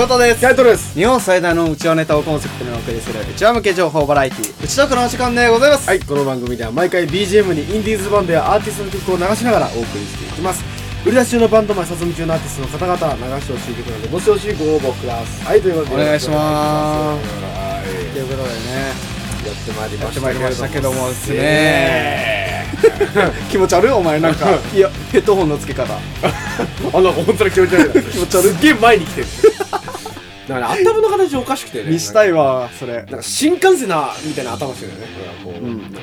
翔太です。タイトルです。日本最大のうちわネタをコンセプトにお送りするうちわ向け情報バラエティうちとくのお時間でございます。はいこの番組では毎回 BGM にインディーズバンドやアーティストの曲を流しながらお送りしていきます。売り出し中のバンドマン、さつみ中のアーティストの方々流してほしい曲なのでどしどしご応募ください。ということでお願いします。はいということでねやってまいりましたやってまいりましたけども。ですねね気持ち悪いお前なんか。いやヘッドホンの付け方。あの本当に気持ち悪い気持ち悪い。すっげえ前に来てるだから頭の形おかしくてね。見したいわそれ。なんか新幹線なみたいな頭してるよね。これはこう、うんなんか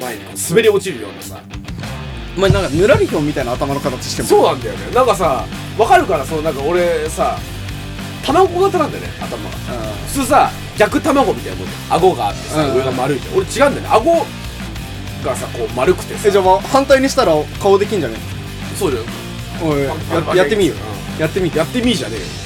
前にこう滑り落ちるようなさ。お前なんかぬらりひょんみたいな頭の形してもそうなんだよね。なんかさわかるからそうなんか俺さ卵型なんだよね頭。が普通さ逆卵みたいなもんで顎があってさ、うん。上が丸いじゃん。俺違うんだよね。顎がさこう丸くてさ。えじゃあもう反対にしたら顔できんじゃね？そうだよ。おいやってみよう。やってみやってみーじゃねえ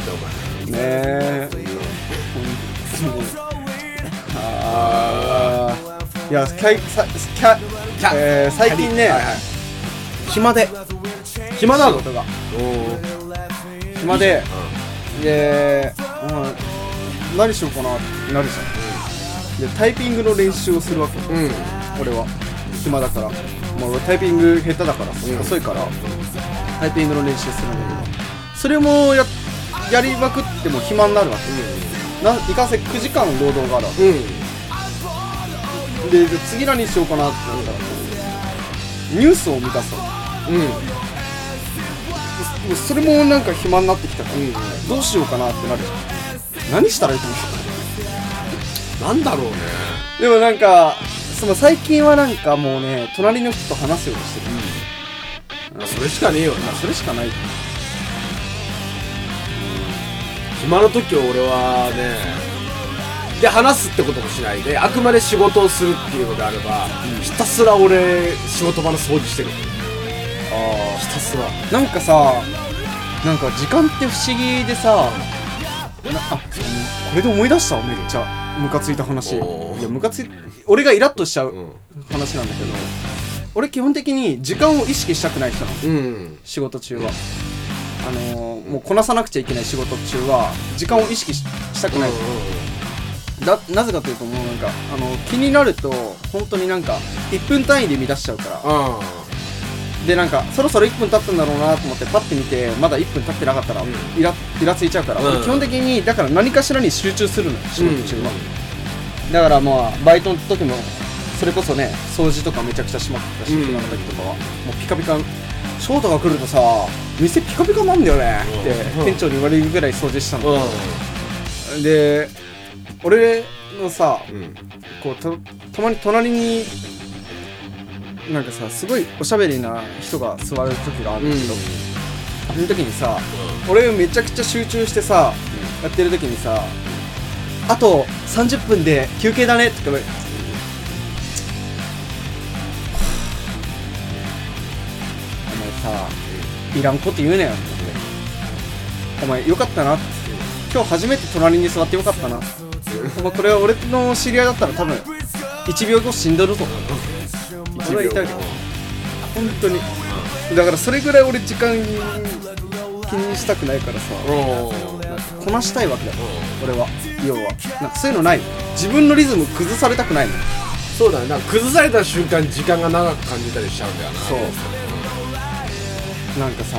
いやかいさキャキャ。えー最近ねはいはい。暇で。暇なの？仕事が。お暇ででうん何しようかなってなるじゃん。でタイピングの練習をするわけ。うん。俺は。暇だから。もう俺タイピング下手だからさうん。遅いからタイピングの練習するんだけど。それもややりまくっても暇になるわけ。ないかんせん9時間労働があるわうん。けでで次何しようかなってなったらこうニュースを見出すわうん。うんそれもなんか暇になってきたから、うんどうしようかなってなるじゃん。何したらいいと思う？なんだろうね。でもなんかその最近はなんかもうね隣の人と話すようにしてる、それしかねえよな。それしかない。暇の時は俺はねで話すってこともしないであくまで仕事をするっていうのであれば、ひたすら俺仕事場の掃除してる。あひたすら。なんかさなんか時間って不思議でさなあこれで思い出したわめっちゃムカついた話。いやムカつい俺がイラッとしちゃううん。話なんだけど俺基本的に時間を意識したくない人なの。うん。仕事中は。あのー、もうこなさなくちゃいけない仕事中は時間を意識ししたくないだなぜかというともうなんかあの気になると本当になんか1分単位で乱しちゃうから。あでなんかそろそろ1分経ったんだろうなと思ってパッて見てまだ1分経ってなかったら、うん。イライラついちゃうから、うん。俺基本的にだから何かしらに集中するのよ仕うん。事中は、だからまあバイトの時もそれこそね掃除とかめちゃくちゃしまくったし、うん。今の時とかは。もうピカピカ翔太が来るとさ店ピカピカなんだよねってうん。店長に言われるぐらい掃除したの、うで俺のさんうん。こうたたまに隣になんかさすごいおしゃべりな人が座る時があるんだけど、その時にさ俺めちゃくちゃ集中してさ、やってる時にさあと30分で休憩だねって言ってお前さいらんこと言うなよ。ってお前よかったな。って今日初めて隣に座ってよかったなお前これは俺の知り合いだったら多分1秒後死んどるぞ俺は言ったわけ本当に。だからそれぐらい俺時間気にしたくないからさ。うんこなしたいわけだ。よ俺は。要は。なんかそういうのない。自分のリズム崩されたくないの。そうだね。なんか崩された瞬間時間が長く感じたりしちゃうんだよな。そう。なんかさ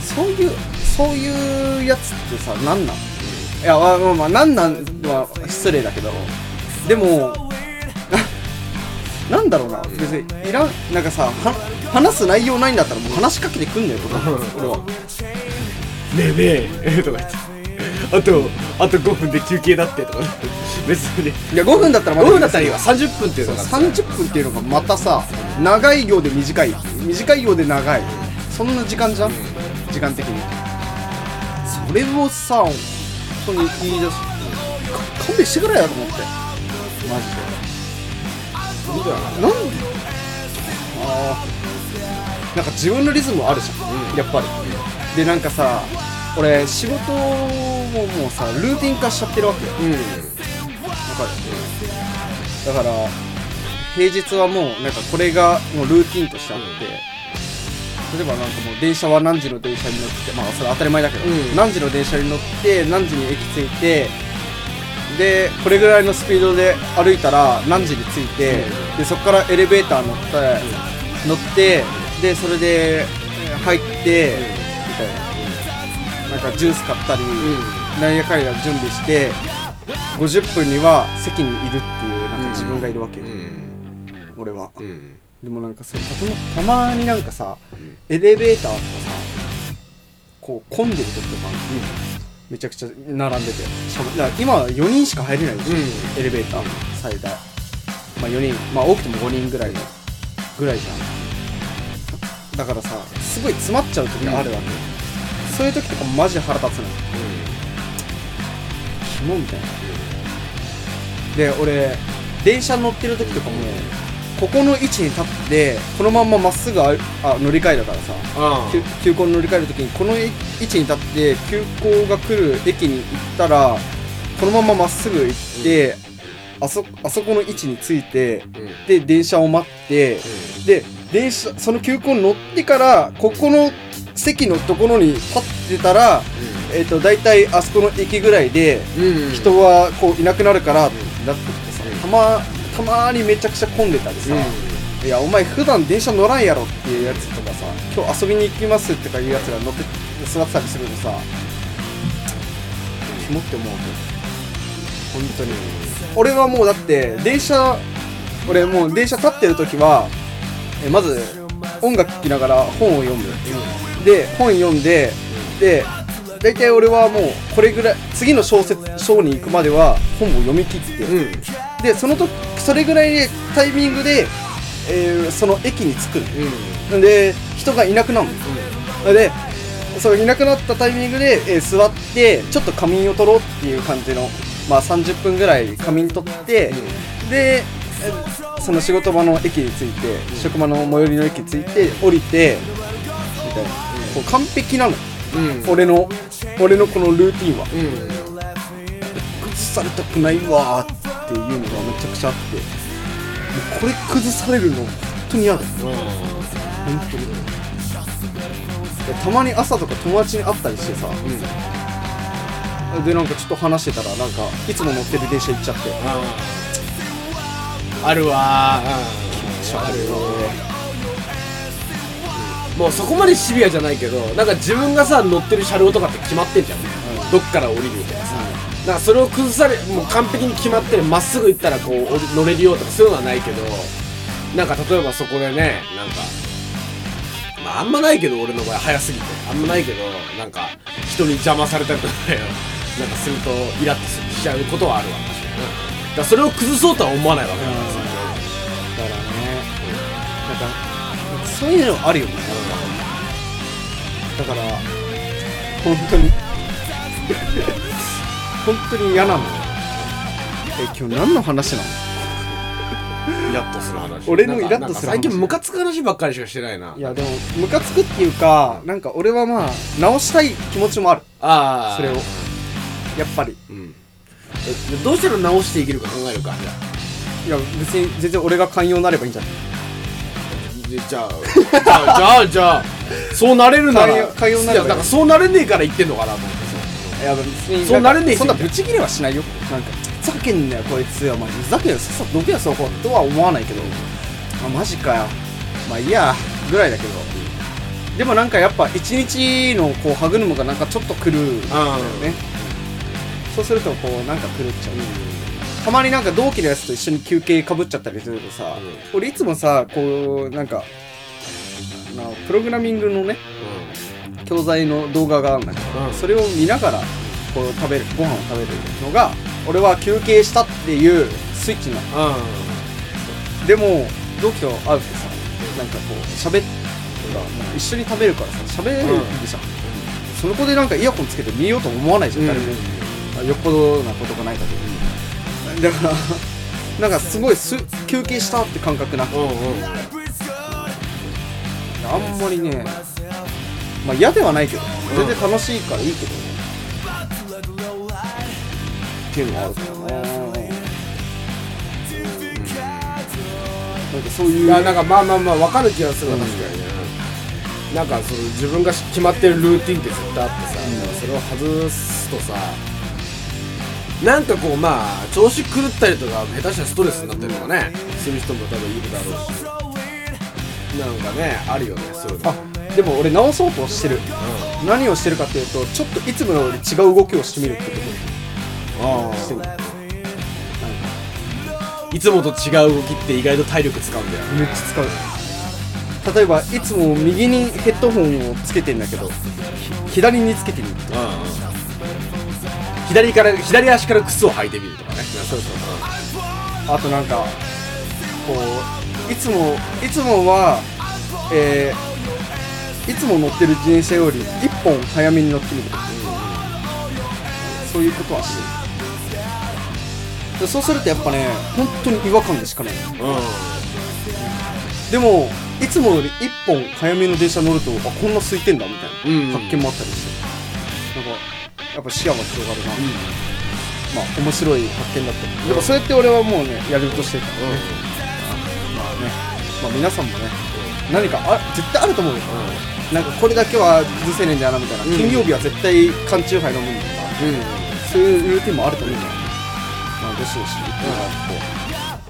そういうそういうやつってさ何なん？いやまあまあまあ何なんは失礼だけど。でもななんだろうな。別にいらんなんかさは話す内容ないんだったらもう話しかけてくんねよとか俺は。ねえねえ とか言って。あとあと5分で休憩だってとか。別に。いや5分だったら5分だったらいいわ。30分っていうのが。30分っていうのがまたさ長い行で短い。短い行で長い。そんな時間じゃん？時間的に。それをさ当に言い出す。か勘弁してくれよと思って。マジいいいで。なんで？あー。なんか自分のリズムあるじゃん、うん。やっぱり。でなんかさ俺仕事ももうさルーティン化しちゃってるわけよ。うん。わかる？だから平日はもうなんかこれがもうルーティンとしてあって、例えばなんかもう電車は何時の電車に乗ってまあそれ当たり前だけど、うん。何時の電車に乗って何時に駅着いてでこれぐらいのスピードで歩いたら何時に着いて、でそこからエレベーター乗って、乗ってでそれでえー入って、みたいな。なんかジュース買ったり、なんやかんや準備して50分には席にいるっていうなんか自分がいるわけよ、うん。俺は。うんでもなんかそれたまになんかさエレベーターとかさこう混んでる時とか、めちゃくちゃ並んでて。しかもだから今は4人しか入れないでしょ、うん。エレベーター最大。まあ4人。まあ多くても5人ぐらいのぐらいじゃん。だからさすごい詰まっちゃう時があるわけよ、そういう時とかマジで腹立つのよ。キモみたいな。で俺電車乗ってる時とかもここの位置に立ってこのまんままっすぐああ乗り換えだからさあ急急行に乗り換える時にこの位置に立って急行が来る駅に行ったらこのまままっすぐ行って、あそあそこの位置に着いてうん。で電車を待ってで電車その急行に乗ってからここの席のところに立ってたら、えー、と大体あそこの駅ぐらいでうん。人はこういなくなるからってなってきてさうん。たまたまにめちゃくちゃ混んでたりさ、いやお前普段電車乗らんやろっていうやつとかさ今日遊びに行きますとかいうやつが乗って座ってたりするとさキモって思うわけ本当に。俺はもうだって電車俺もう電車立ってる時はえまず音楽聴きながら本を読む。で本読んでで大体俺はもうこれぐらい次の小説章に行くまでは本を読み切って、うんうんでその時それぐらいでタイミングで、えーその駅に着く。ので人がいなくなるの。でそのいなくなったタイミングで、えー座ってちょっと仮眠を取ろうっていう感じのまあ30分ぐらい仮眠取って、でえーその仕事場の駅に着いて、職場の最寄りの駅に着いて降りてみたいな、こう完璧なの。うん。俺の俺のこのルーティンは。うん。崩されたくないわーっていうのがめちゃくちゃあってもうこれ崩されるの本当に嫌だ。本当に。でたまに朝とか友達に会ったりしてさでなんかちょっと話してたらなんかいつも乗ってる電車行っちゃって。あるわ。気持ち悪い。よもうそこまでシビアじゃないけどなんか自分がさ乗ってる車両とかって決まってんじゃん、どっから降りるみたいなさなんかそれを崩されもう完璧に決まってるまっすぐ行ったらこう乗れるよとかそういうのはないけどなんか例えばそこでねなんかまああんまないけど俺の場合早すぎて。あんまないけどなんか人に邪魔されたりとかよ。なんかするとイラッとしちゃうことはあるわ。確かになだからそれを崩そうとは思わないわけだからさだからねなんかそういうのあるよね。だから本当に本当に嫌なの。え今日何の話なの？イラッとする話。俺のイラッとする話。なんか最近ムカつく話ばっかりしかしてないな。いやでもムカつくっていうかなんか俺はまあ直したい気持ちもある。ああ。それを。やっぱり。うん。えどうしたら直していけるか考えるかじゃいや別に全然俺が寛容になればいいんじゃない？あじゃあじゃあじゃあじゃあそうなれるなら。寛容なればいい。いやだからそうなれねえから言ってんのかなと思っていや別にそうなれねえしそんなブチギレはしないよ。なんかふざけんなよこいつお前。ふざけんなよさっさとどけよそことは思わないけど。あマジかよ。まあいいやぐらいだけど。でもなんかやっぱ一日のこう歯車がなんかちょっと狂う。んだよね。そうするとこうなんか狂っちゃう。たまになんか同期のやつと一緒に休憩かぶっちゃったりするとさ、俺いつもさこうなんかなプログラミングのね教材の動画があるんだけど、うんそれを見ながらこう食べるご飯を食べるのが俺は休憩したっていうスイッチになるうん。でも同期と会うとさなんかこう喋って一緒に食べるからさ喋るじゃん、その子でなんかイヤホンつけて見ようと思わないじゃん、誰も。あよっぽどなことがない限りだからなんかすごいす休憩したって感覚なくて。うんうん。あんまりねまあ嫌ではないけど全然楽しいからいいけどね、っていうのがあるからななんかそういういやなんかまあまあまあ分かる気がするわ確かにね、なんかその自分が決まってるルーティンって絶対あってさ、それを外すとさなんかこうまあ調子狂ったりとか下手したらストレスになったりとかねする人も多分いるだろうし。なんかねあるよねそういうの。あでも俺直そうとしてる。何をしてるかっていうとちょっといつもより違う動きをしてみるってこと。してるい。つもと違う動きって意外と体力使うんだよね。めっちゃ使う。例えばいつも右にヘッドホンをつけてんだけどひ左につけてみるとうんうん。左から左足から靴を履いてみるとかね。そうそうあとなんかこういつもいつもはえーいつも乗ってる自転車より1本早めに乗ってみるそういうことはしでそうするとやっぱね本当に違和感でしかない。うん。でもいつもより1本早めの電車乗るとあこんな空いてんだみたいな、うん。発見もあったりして。なんかやっぱ視野が広がるな、まあ面白い発見だった。りでもそうやって俺はもうねやるとしてるからね、まあね。まあ皆さんもね何かあ絶対あると思うよ、なんかこれだけは許せねえんだよなみたいな、ん。金曜日は絶対缶チューハイ飲むんだとか、うん。そういうルーティンもあると思うんだよ。まあどしどし言ってもらって、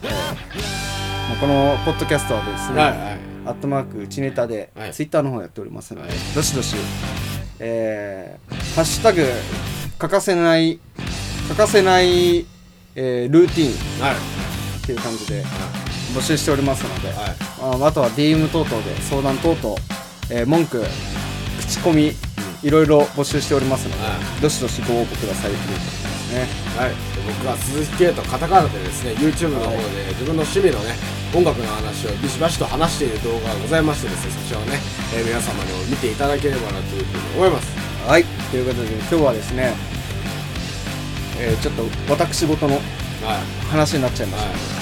えーまあ、このポッドキャストはですね、はいはい。アットマークうちネタで、はい。ツイッターの方やっておりますので、はい。どしどし、えー、ハッシュタグ欠かせない欠かせない、えールーティンはい。っていう感じで募集しておりますので、はい。ああとは DM 等々で相談等々、えー文句口コミいろいろ募集しておりますので、はどしどしご応募ください。ということですねはい、で僕は鈴木圭とカタカナでですね YouTube の方で自分の趣味のね音楽の話をビシバシと話している動画がございましてですねそちらをね、えー皆様にも見ていただければなというふうに思います。はい。ということで今日はですね、えーちょっと私事のはい。話になっちゃいました、は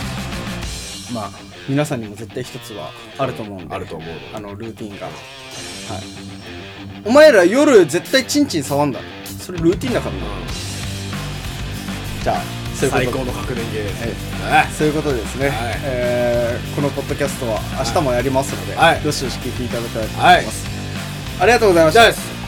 まあ皆さんにも絶対一つはあると思うんいであると思うのあのルーティンが。はい。お前ら夜絶対チンチン触んだ。それルーティンだからな。じゃあそういうこ高の確認芸ですねそういうことでですね、はい。えーこのポッドキャストは明日もやりますので、はい。どしどし聞いていただきたいと思います、ありがとうございました。じゃあです